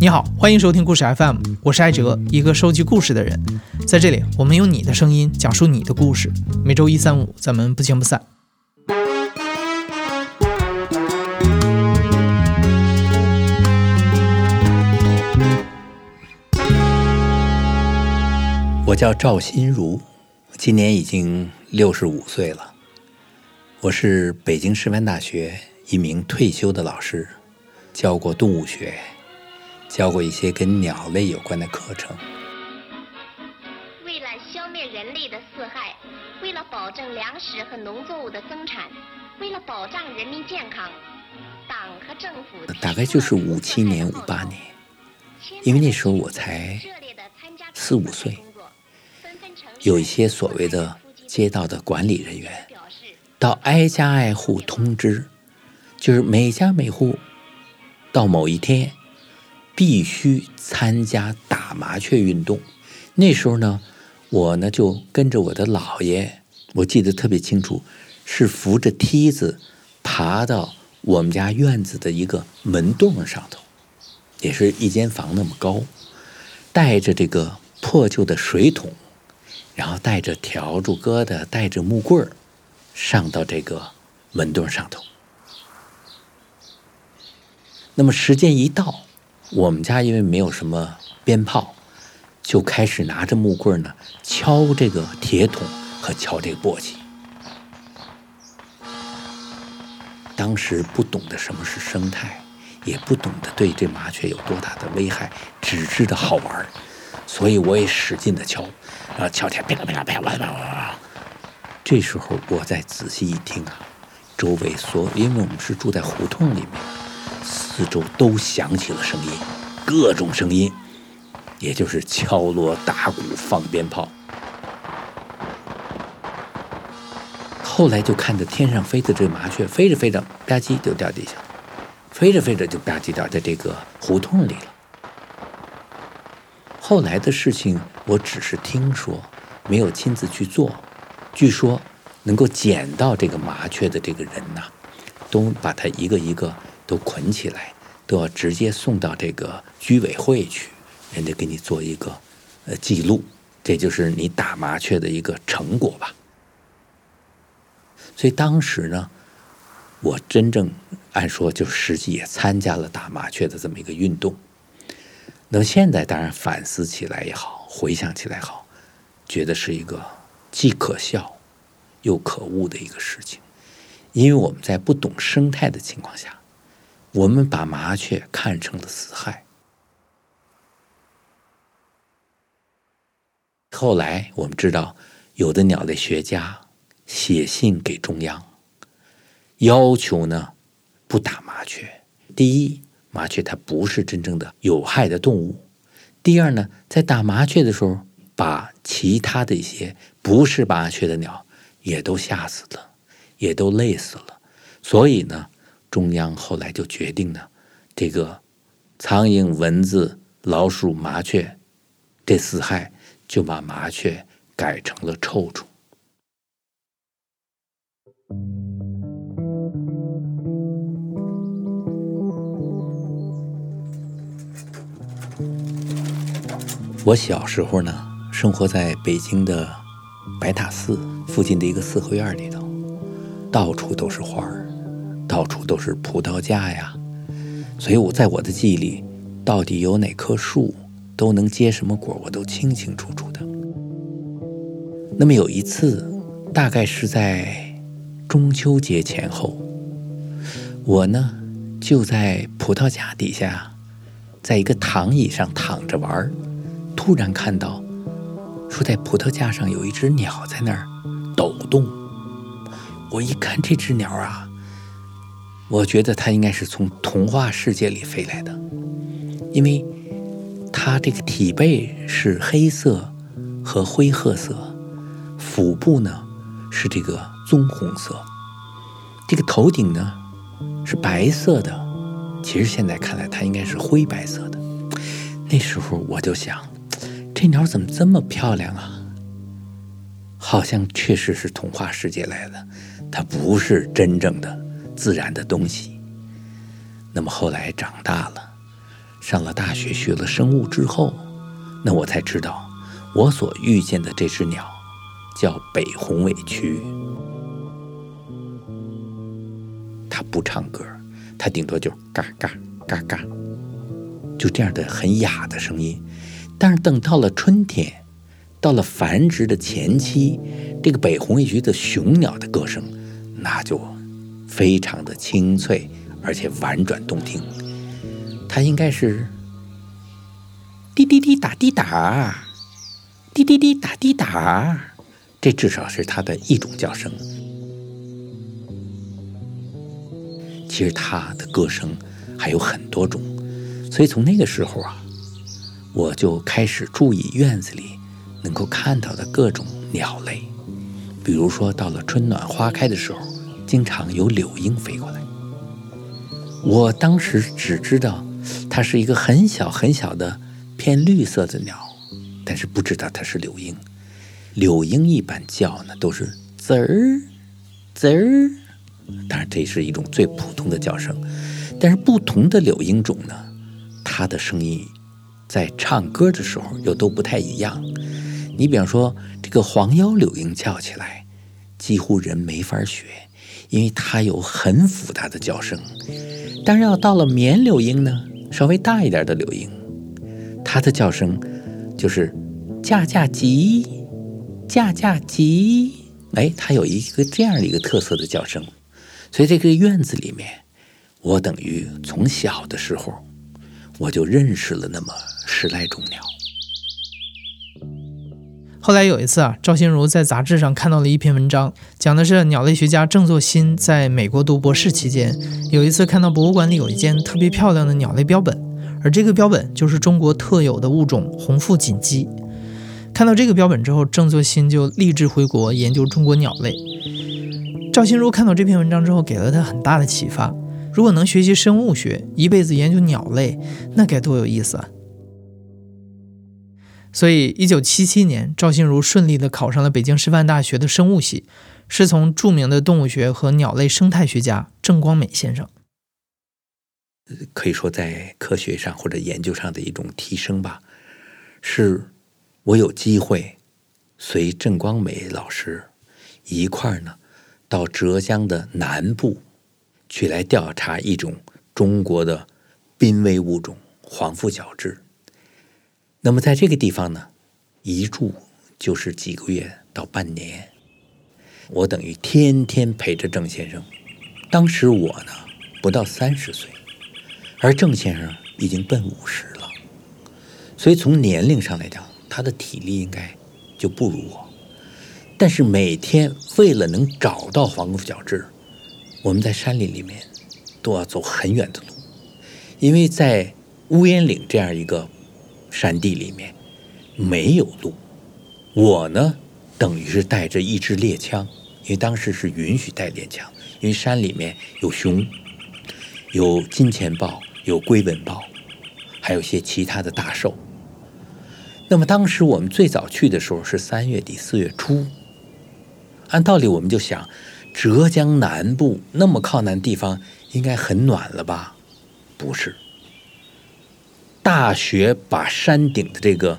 你好，欢迎收听故事 FM，我是艾哲，一个收集故事的人。在这里，我们用你的声音讲述你的故事。每周一、三、五，咱们不见不散。我叫赵新如，今年已经六十五岁了。我是北京师范大学一名退休的老师，教过动物学。教过一些跟鸟类有关的课程。为了消灭人类的四害，为了保证粮食和农作物的增产，为了保障人民健康，党和政府大概就是五七年、五八年，因为那时候我才四五岁，有一些所谓的街道的管理人员到挨家挨户通知，就是每家每户到某一天。必须参加打麻雀运动。那时候呢，我呢就跟着我的姥爷，我记得特别清楚，是扶着梯子爬到我们家院子的一个门洞上头，也是一间房那么高，带着这个破旧的水桶，然后带着笤帚疙瘩，带着木棍儿，上到这个门洞上头。那么时间一到。我们家因为没有什么鞭炮，就开始拿着木棍呢敲这个铁桶和敲这个簸箕。当时不懂得什么是生态，也不懂得对这麻雀有多大的危害，只知道好玩儿所以我也使劲的敲，然后敲起来啪啪啪啪啪啪啪。这时候我再仔细一听啊，周围所因为我们是住在胡同里面。四周都响起了声音，各种声音，也就是敲锣打鼓、放鞭炮。后来就看着天上飞的这麻雀，飞着飞着吧唧就掉地下，飞着飞着就吧唧掉在这个胡同里了。后来的事情我只是听说，没有亲自去做。据说能够捡到这个麻雀的这个人呐，都把它一个一个。都捆起来，都要直接送到这个居委会去，人家给你做一个呃记录，这就是你打麻雀的一个成果吧。所以当时呢，我真正按说就实际也参加了打麻雀的这么一个运动。那么现在当然反思起来也好，回想起来好，觉得是一个既可笑又可恶的一个事情，因为我们在不懂生态的情况下。我们把麻雀看成了死害。后来我们知道，有的鸟类学家写信给中央，要求呢不打麻雀。第一，麻雀它不是真正的有害的动物；第二呢，在打麻雀的时候，把其他的一些不是麻雀的鸟也都吓死了，也都累死了。所以呢。中央后来就决定呢，这个苍蝇、蚊子、老鼠、麻雀这四害，就把麻雀改成了臭虫。我小时候呢，生活在北京的白塔寺附近的一个四合院里头，到处都是花儿。到处都是葡萄架呀，所以我在我的记忆里，到底有哪棵树都能结什么果，我都清清楚楚的。那么有一次，大概是在中秋节前后，我呢就在葡萄架底下，在一个躺椅上躺着玩突然看到说在葡萄架上有一只鸟在那儿抖动。我一看这只鸟啊。我觉得它应该是从童话世界里飞来的，因为它这个体背是黑色和灰褐色，腹部呢是这个棕红色，这个头顶呢是白色的，其实现在看来它应该是灰白色的。那时候我就想，这鸟怎么这么漂亮啊？好像确实是童话世界来的，它不是真正的。自然的东西。那么后来长大了，上了大学学了生物之后，那我才知道，我所遇见的这只鸟叫北红尾渠。它不唱歌，它顶多就嘎嘎嘎嘎，就这样的很哑的声音。但是等到了春天，到了繁殖的前期，这个北红尾渠的雄鸟的歌声，那就非常的清脆，而且婉转动听。它应该是滴滴滴答滴答，滴滴滴答滴答，这至少是它的一种叫声。其实它的歌声还有很多种，所以从那个时候啊，我就开始注意院子里能够看到的各种鸟类，比如说到了春暖花开的时候，经常有柳莺飞过来。我当时只知道。它是一个很小很小的偏绿色的鸟，但是不知道它是柳莺。柳莺一般叫呢都是滋儿滋儿，当然这是一种最普通的叫声。但是不同的柳莺种呢，它的声音在唱歌的时候又都不太一样。你比方说这个黄腰柳莺叫起来，几乎人没法学，因为它有很复杂的叫声。但是要到了绵柳莺呢？稍微大一点的柳莺，它的叫声就是“架架叽，架架叽”。哎，它有一个这样的一个特色的叫声。所以这个院子里面，我等于从小的时候我就认识了那么十来种鸟。后来有一次啊，赵心如在杂志上看到了一篇文章，讲的是鸟类学家郑作新在美国读博士期间，有一次看到博物馆里有一件特别漂亮的鸟类标本，而这个标本就是中国特有的物种红腹锦鸡。看到这个标本之后，郑作新就立志回国研究中国鸟类。赵心如看到这篇文章之后，给了他很大的启发。如果能学习生物学，一辈子研究鸟类，那该多有意思啊！所以，一九七七年，赵心如顺利地考上了北京师范大学的生物系，师从著名的动物学和鸟类生态学家郑光美先生。可以说，在科学上或者研究上的一种提升吧，是我有机会随郑光美老师一块儿呢，到浙江的南部去来调查一种中国的濒危物种——黄腹角雉。那么在这个地方呢，一住就是几个月到半年，我等于天天陪着郑先生。当时我呢不到三十岁，而郑先生已经奔五十了，所以从年龄上来讲，他的体力应该就不如我。但是每天为了能找到黄腹角质，我们在山林里面都要走很远的路，因为在乌烟岭这样一个。山地里面没有路，我呢等于是带着一支猎枪，因为当时是允许带猎枪，因为山里面有熊，有金钱豹，有龟纹豹，还有些其他的大兽。那么当时我们最早去的时候是三月底四月初，按道理我们就想，浙江南部那么靠南地方应该很暖了吧？不是。大雪把山顶的这个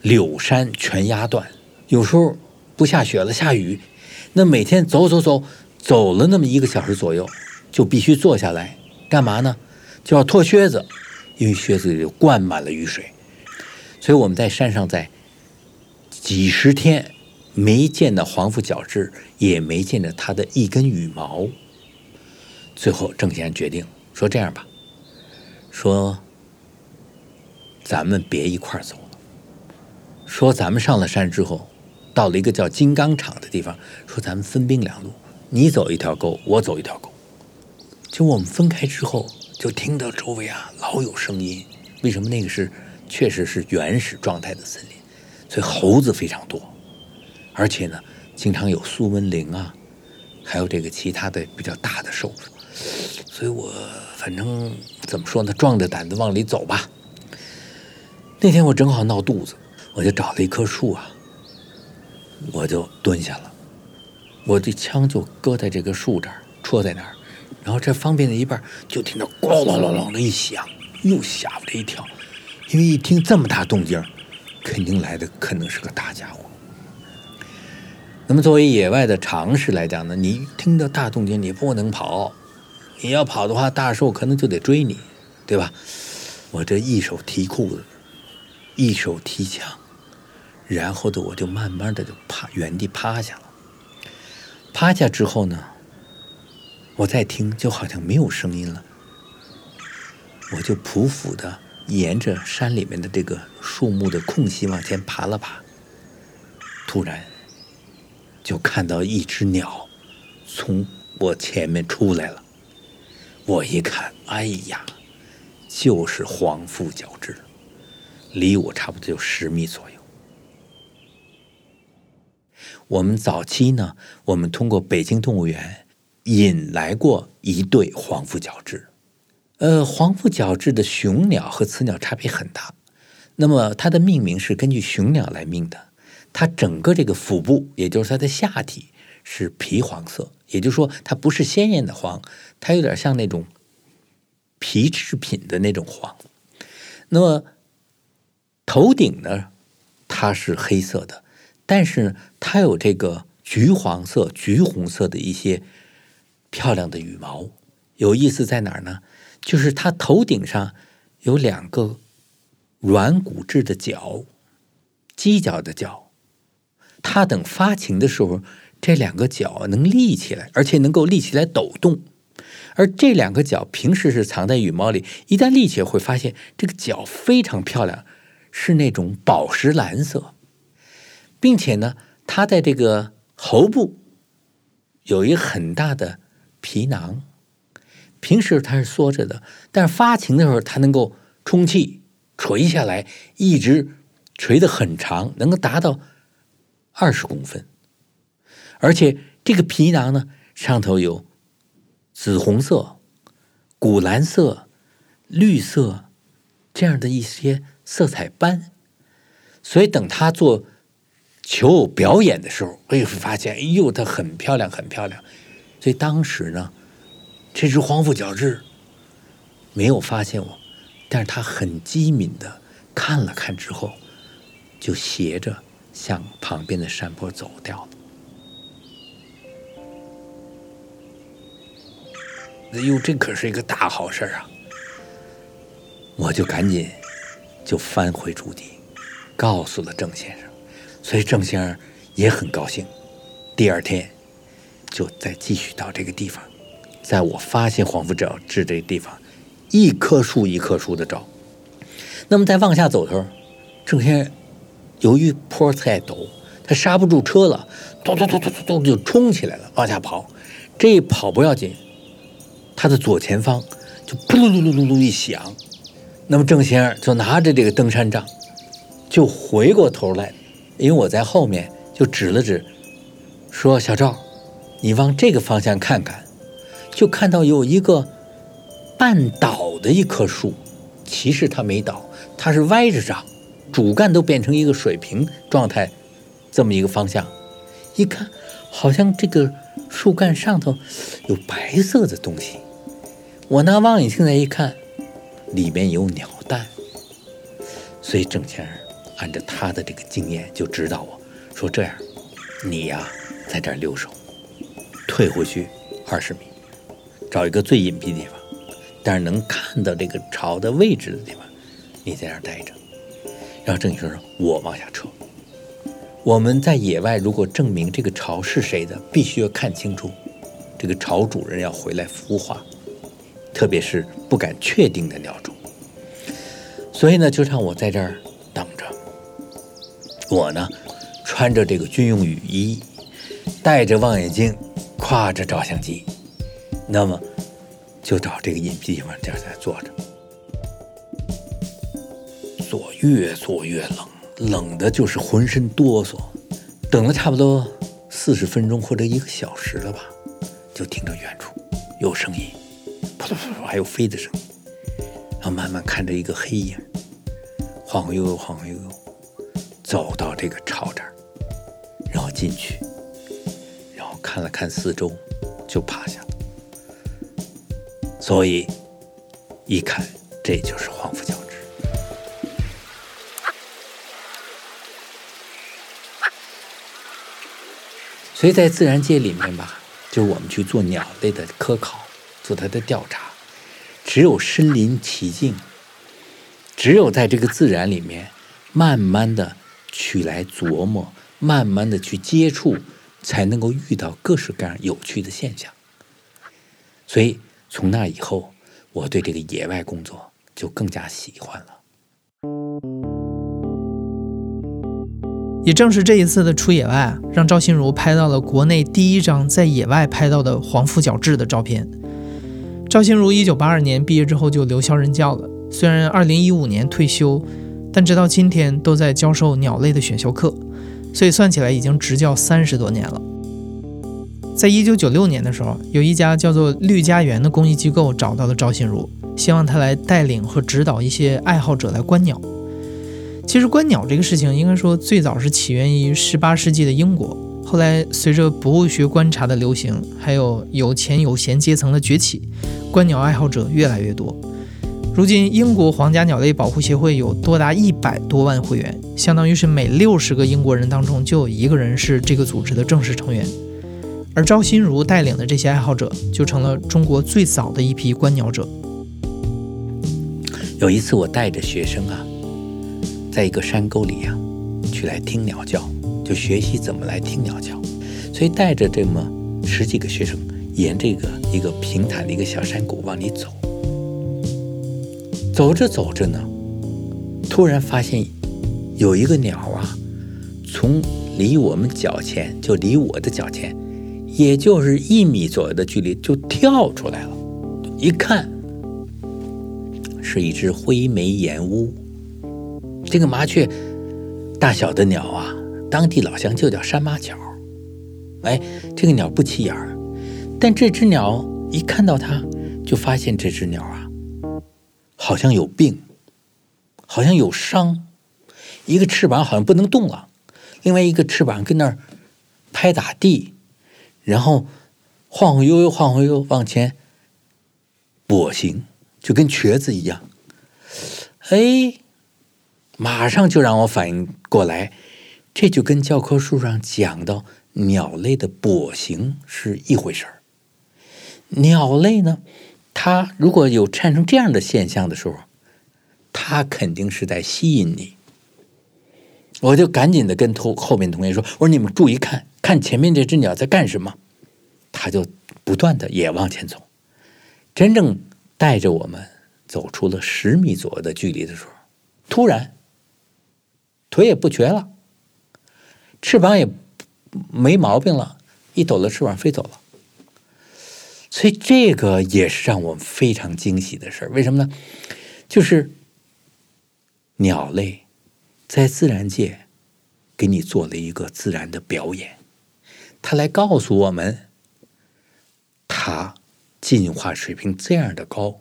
柳山全压断，有时候不下雪了，下雨，那每天走走走，走了那么一个小时左右，就必须坐下来，干嘛呢？就要脱靴子，因为靴子里灌满了雨水。所以我们在山上在几十天没见到黄腹角雉，也没见着它的一根羽毛。最后郑贤决定说：“这样吧，说。”咱们别一块儿走了。说咱们上了山之后，到了一个叫金刚场的地方，说咱们分兵两路，你走一条沟，我走一条沟。就我们分开之后，就听到周围啊老有声音。为什么那个是确实是原始状态的森林，所以猴子非常多，而且呢，经常有苏文羚啊，还有这个其他的比较大的兽。所以我反正怎么说呢，壮着胆子往里走吧。那天我正好闹肚子，我就找了一棵树啊，我就蹲下了，我的枪就搁在这个树这儿，戳在那儿，然后这方便的一半，就听到咣啷啷啷的一响，又吓我了一跳，因为一听这么大动静，肯定来的可能是个大家伙。那么作为野外的常识来讲呢，你听到大动静，你不能跑，你要跑的话，大兽可能就得追你，对吧？我这一手提裤子，一手提枪，然后的我就慢慢的就趴原地趴下了。趴下之后呢，我再听就好像没有声音了，我就匍匐的沿着山里面的这个树木的空隙往前爬了爬，突然。就看到一只鸟从我前面出来了，我一看，哎呀，就是黄腹角雉，离我差不多有十米左右。我们早期呢，我们通过北京动物园引来过一对黄腹角雉。呃，黄腹角雉的雄鸟和雌鸟差别很大，那么它的命名是根据雄鸟来命的。它整个这个腹部，也就是它的下体是皮黄色，也就是说它不是鲜艳的黄，它有点像那种皮制品的那种黄。那么头顶呢，它是黑色的，但是它有这个橘黄色、橘红色的一些漂亮的羽毛。有意思在哪儿呢？就是它头顶上有两个软骨质的角，犄角的角。它等发情的时候，这两个角能立起来，而且能够立起来抖动。而这两个角平时是藏在羽毛里，一旦立起来，会发现这个角非常漂亮，是那种宝石蓝色，并且呢，它在这个喉部有一个很大的皮囊。平时它是缩着的，但是发情的时候，它能够充气垂下来，一直垂得很长，能够达到。二十公分，而且这个皮囊呢，上头有紫红色、古蓝色、绿色这样的一些色彩斑，所以等他做求偶表演的时候，会发现，哎呦，它很漂亮，很漂亮。所以当时呢，这只黄腹角雉没有发现我，但是它很机敏的看了看之后，就斜着。向旁边的山坡走掉了。哎呦，这可是一个大好事啊！我就赶紧就翻回驻地，告诉了郑先生，所以郑先生也很高兴。第二天就再继续到这个地方，在我发现黄腹角雉这地方，一棵树一棵树的找。那么再往下走的时候，郑先生。由于坡太陡，他刹不住车了，咚咚咚咚咚咚就冲起来了，往下跑。这一跑不要紧，他的左前方就噗噜噜噜噜噜一响。那么郑先生就拿着这个登山杖，就回过头来，因为我在后面，就指了指，说：“小赵，你往这个方向看看，就看到有一个半倒的一棵树，其实它没倒，它是歪着长。”主干都变成一个水平状态，这么一个方向，一看好像这个树干上头有白色的东西。我拿望远镜来一看，里面有鸟蛋。所以郑先生按照他的这个经验就指导我说：“这样，你呀在这留守，退回去二十米，找一个最隐蔽的地方，但是能看到这个巢的位置的地方，你在那儿待着。”然后郑先生说：“我往下撤。我们在野外，如果证明这个巢是谁的，必须要看清楚，这个巢主人要回来孵化，特别是不敢确定的鸟种。所以呢，就让我在这儿等着。我呢，穿着这个军用雨衣，带着望远镜，挎着照相机，那么就找这个隐蔽地方，这儿在坐着。”坐越坐越冷，冷的就是浑身哆嗦。等了差不多四十分钟或者一个小时了吧，就听到远处有声音，还有飞的声音。然后慢慢看着一个黑影，晃晃悠悠，晃晃悠悠，走到这个巢这儿，然后进去，然后看了看四周，就趴下了。所以一看这就是黄腹角雉。所以在自然界里面吧，就是我们去做鸟类的科考，做他的调查，只有身临其境，只有在这个自然里面，慢慢的去来琢磨，慢慢的去接触，才能够遇到各式各样有趣的现象。所以从那以后，我对这个野外工作就更加喜欢了。也正是这一次的出野外，让赵心如拍到了国内第一张在野外拍到的黄腹角雉的照片。赵心如一九八二年毕业之后就留校任教了，虽然二零一五年退休，但直到今天都在教授鸟类的选修课，所以算起来已经执教三十多年了。在一九九六年的时候，有一家叫做绿家园的公益机构找到了赵心如，希望他来带领和指导一些爱好者来观鸟。其实观鸟这个事情，应该说最早是起源于十八世纪的英国。后来随着博物学观察的流行，还有有钱有闲阶层的崛起，观鸟爱好者越来越多。如今，英国皇家鸟类保护协会有多达一百多万会员，相当于是每六十个英国人当中就有一个人是这个组织的正式成员。而赵心如带领的这些爱好者，就成了中国最早的一批观鸟者。有一次，我带着学生啊。在一个山沟里呀，去来听鸟叫，就学习怎么来听鸟叫。所以带着这么十几个学生，沿这个一个平坦的一个小山谷往里走。走着走着呢，突然发现有一个鸟啊，从离我们脚前，就离我的脚前，也就是一米左右的距离，就跳出来了。一看，是一只灰眉岩乌。这个麻雀大小的鸟啊，当地老乡就叫山麻雀。哎，这个鸟不起眼儿，但这只鸟一看到它，就发现这只鸟啊，好像有病，好像有伤，一个翅膀好像不能动了，另外一个翅膀跟那儿拍打地，然后晃晃悠悠、晃晃悠悠往前跛行，就跟瘸子一样。哎。马上就让我反应过来，这就跟教科书上讲到鸟类的跛行是一回事儿。鸟类呢，它如果有产生这样的现象的时候，它肯定是在吸引你。我就赶紧的跟后后面同学说：“我说你们注意看看前面这只鸟在干什么。”它就不断的也往前走，真正带着我们走出了十米左右的距离的时候，突然。腿也不瘸了，翅膀也没毛病了，一抖了翅膀飞走了。所以这个也是让我们非常惊喜的事儿。为什么呢？就是鸟类在自然界给你做了一个自然的表演，它来告诉我们，它进化水平这样的高，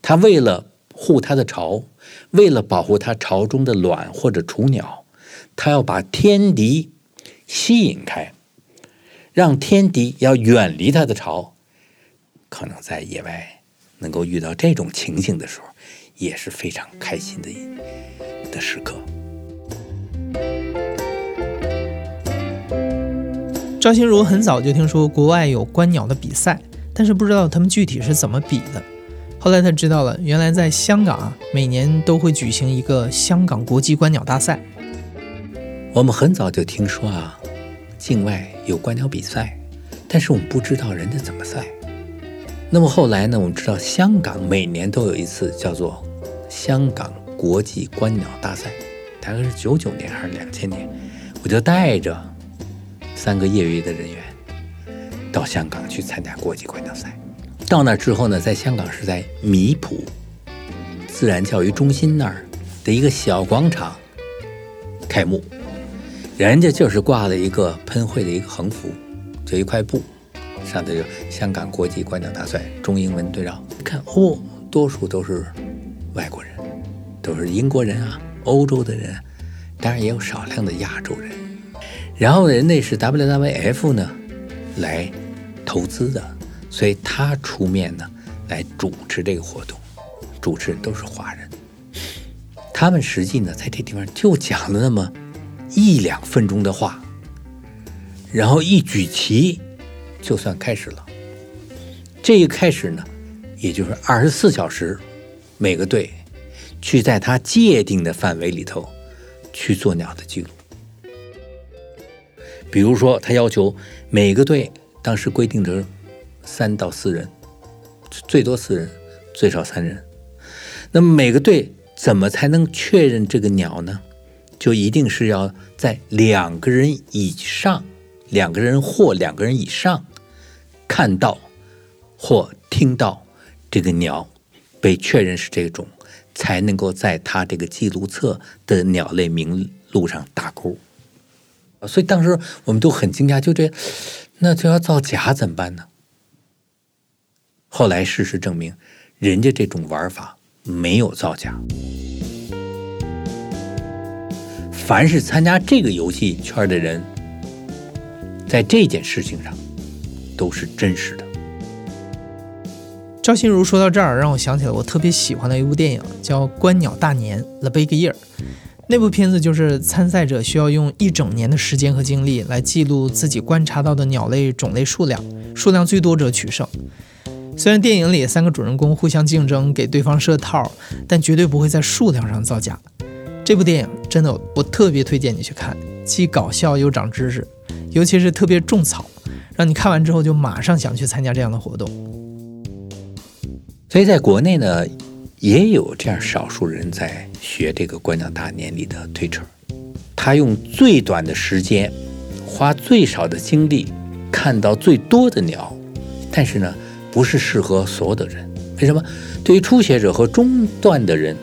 它为了。护它的巢，为了保护它巢中的卵或者雏鸟，它要把天敌吸引开，让天敌要远离它的巢。可能在野外能够遇到这种情形的时候，也是非常开心的的时刻。赵心如很早就听说国外有观鸟的比赛，但是不知道他们具体是怎么比的。后来他知道了，原来在香港啊，每年都会举行一个香港国际观鸟大赛。我们很早就听说啊，境外有观鸟比赛，但是我们不知道人家怎么赛。那么后来呢，我们知道香港每年都有一次叫做香港国际观鸟大赛，大概是九九年还是两千年，我就带着三个业余的人员到香港去参加国际观鸟赛。到那之后呢，在香港是在米埔自然教育中心那儿的一个小广场开幕，人家就是挂了一个喷绘的一个横幅，就一块布，上头有香港国际观鸟大赛中英文对照。看哦，多数都是外国人，都是英国人啊，欧洲的人，当然也有少量的亚洲人。然后人那是 WWF 呢来投资的。所以他出面呢，来主持这个活动，主持人都是华人，他们实际呢在这地方就讲了那么一两分钟的话，然后一举旗就算开始了。这一开始呢，也就是二十四小时，每个队去在他界定的范围里头去做鸟的记录。比如说，他要求每个队当时规定的三到四人，最多四人，最少三人。那么每个队怎么才能确认这个鸟呢？就一定是要在两个人以上，两个人或两个人以上看到或听到这个鸟被确认是这种，才能够在他这个记录册的鸟类名录上打勾。所以当时我们都很惊讶，就这，那就要造假怎么办呢？后来事实证明，人家这种玩法没有造假。凡是参加这个游戏圈的人，在这件事情上都是真实的。赵心如说到这儿，让我想起了我特别喜欢的一部电影，叫《观鸟大年》（The Big Year）。那部片子就是参赛者需要用一整年的时间和精力来记录自己观察到的鸟类种类数量，数量最多者取胜。虽然电影里三个主人公互相竞争，给对方设套，但绝对不会在数量上造假。这部电影真的，我特别推荐你去看，既搞笑又长知识，尤其是特别种草，让你看完之后就马上想去参加这样的活动。所以在国内呢。也有这样少数人在学这个观鸟大年里的推车，他用最短的时间，花最少的精力，看到最多的鸟，但是呢，不是适合所有的人。为什么？对于初学者和中段的人，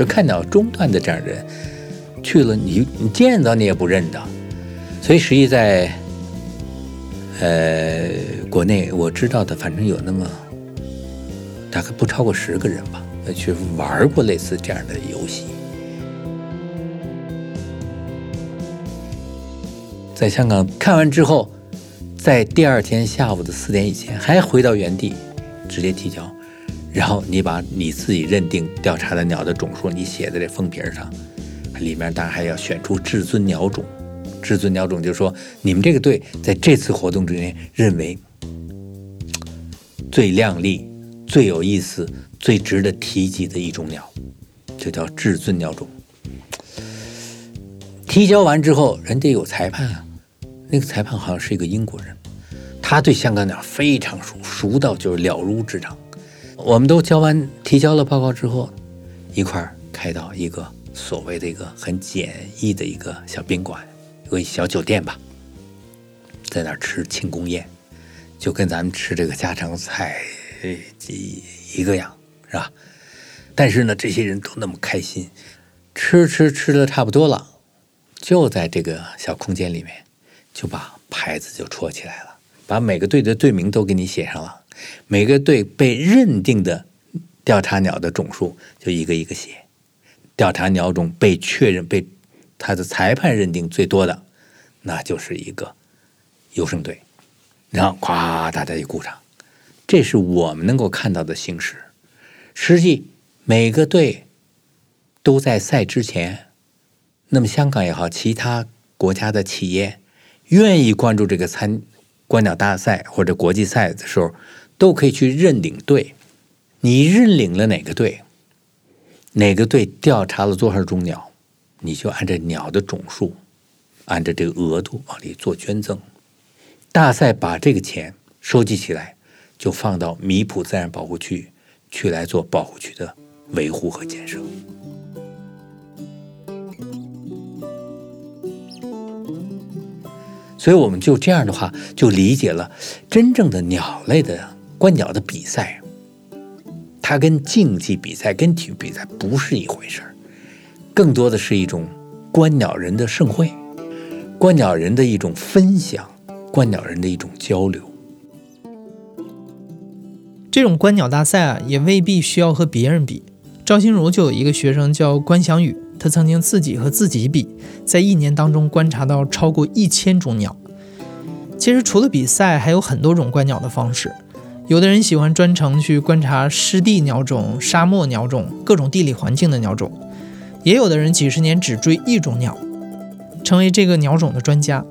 就看到中段的这样人，去了你你见到你也不认得。所以实际在，呃，国内我知道的，反正有那么大概不超过十个人吧。去玩过类似这样的游戏，在香港看完之后，在第二天下午的四点以前还回到原地，直接提交，然后你把你自己认定调查的鸟的种数，你写在这封皮上，里面当然还要选出至尊鸟种，至尊鸟种就是说你们这个队在这次活动之间认为最靓丽、最有意思。最值得提及的一种鸟，就叫至尊鸟种。提交完之后，人家有裁判啊，那个裁判好像是一个英国人，他对香港鸟非常熟，熟到就是了如指掌。我们都交完提交了报告之后，一块儿开到一个所谓的一个很简易的一个小宾馆，一个小酒店吧，在那儿吃庆功宴，就跟咱们吃这个家常菜一一个样。是吧？但是呢，这些人都那么开心，吃吃吃的差不多了，就在这个小空间里面，就把牌子就戳起来了，把每个队的队名都给你写上了，每个队被认定的调查鸟的种数就一个一个写，调查鸟种被确认被他的裁判认定最多的，那就是一个优胜队，然后咵，大家一鼓掌，这是我们能够看到的形式。实际每个队都在赛之前，那么香港也好，其他国家的企业愿意关注这个参观鸟大赛或者国际赛的时候，都可以去认领队。你认领了哪个队，哪个队调查了多少种鸟，你就按照鸟的种数，按照这个额度往里做捐赠。大赛把这个钱收集起来，就放到米埔自然保护区。去来做保护区的维护和建设，所以我们就这样的话就理解了真正的鸟类的观鸟的比赛，它跟竞技比赛、跟体育比赛不是一回事儿，更多的是一种观鸟人的盛会，观鸟人的一种分享，观鸟人的一种交流。这种观鸟大赛啊，也未必需要和别人比。赵心如就有一个学生叫关祥宇，他曾经自己和自己比，在一年当中观察到超过一千种鸟。其实除了比赛，还有很多种观鸟的方式。有的人喜欢专程去观察湿地鸟种、沙漠鸟种、各种地理环境的鸟种，也有的人几十年只追一种鸟，成为这个鸟种的专家。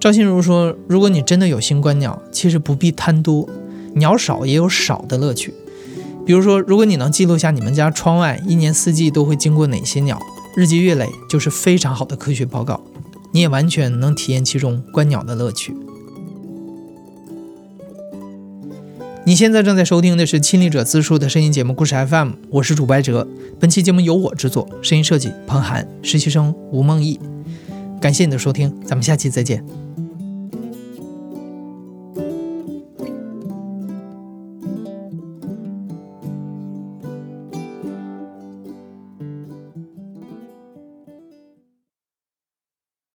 赵心如说：“如果你真的有心观鸟，其实不必贪多，鸟少也有少的乐趣。比如说，如果你能记录下你们家窗外一年四季都会经过哪些鸟，日积月累就是非常好的科学报告，你也完全能体验其中观鸟的乐趣。”你现在正在收听的是亲历者自述的声音节目故事 FM，我是主播哲。本期节目由我制作，声音设计彭涵，实习生吴梦毅。感谢你的收听，咱们下期再见。